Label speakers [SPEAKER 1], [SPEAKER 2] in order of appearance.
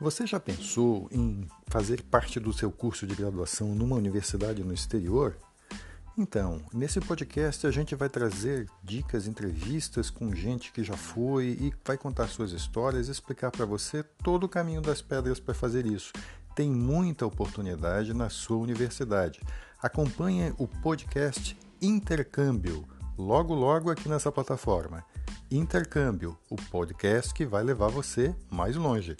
[SPEAKER 1] Você já pensou em fazer parte do seu curso de graduação numa universidade no exterior? Então, nesse podcast a gente vai trazer dicas, entrevistas com gente que já foi e vai contar suas histórias explicar para você todo o caminho das pedras para fazer isso. Tem muita oportunidade na sua universidade. Acompanhe o podcast Intercâmbio, logo logo aqui nessa plataforma. Intercâmbio, o podcast que vai levar você mais longe.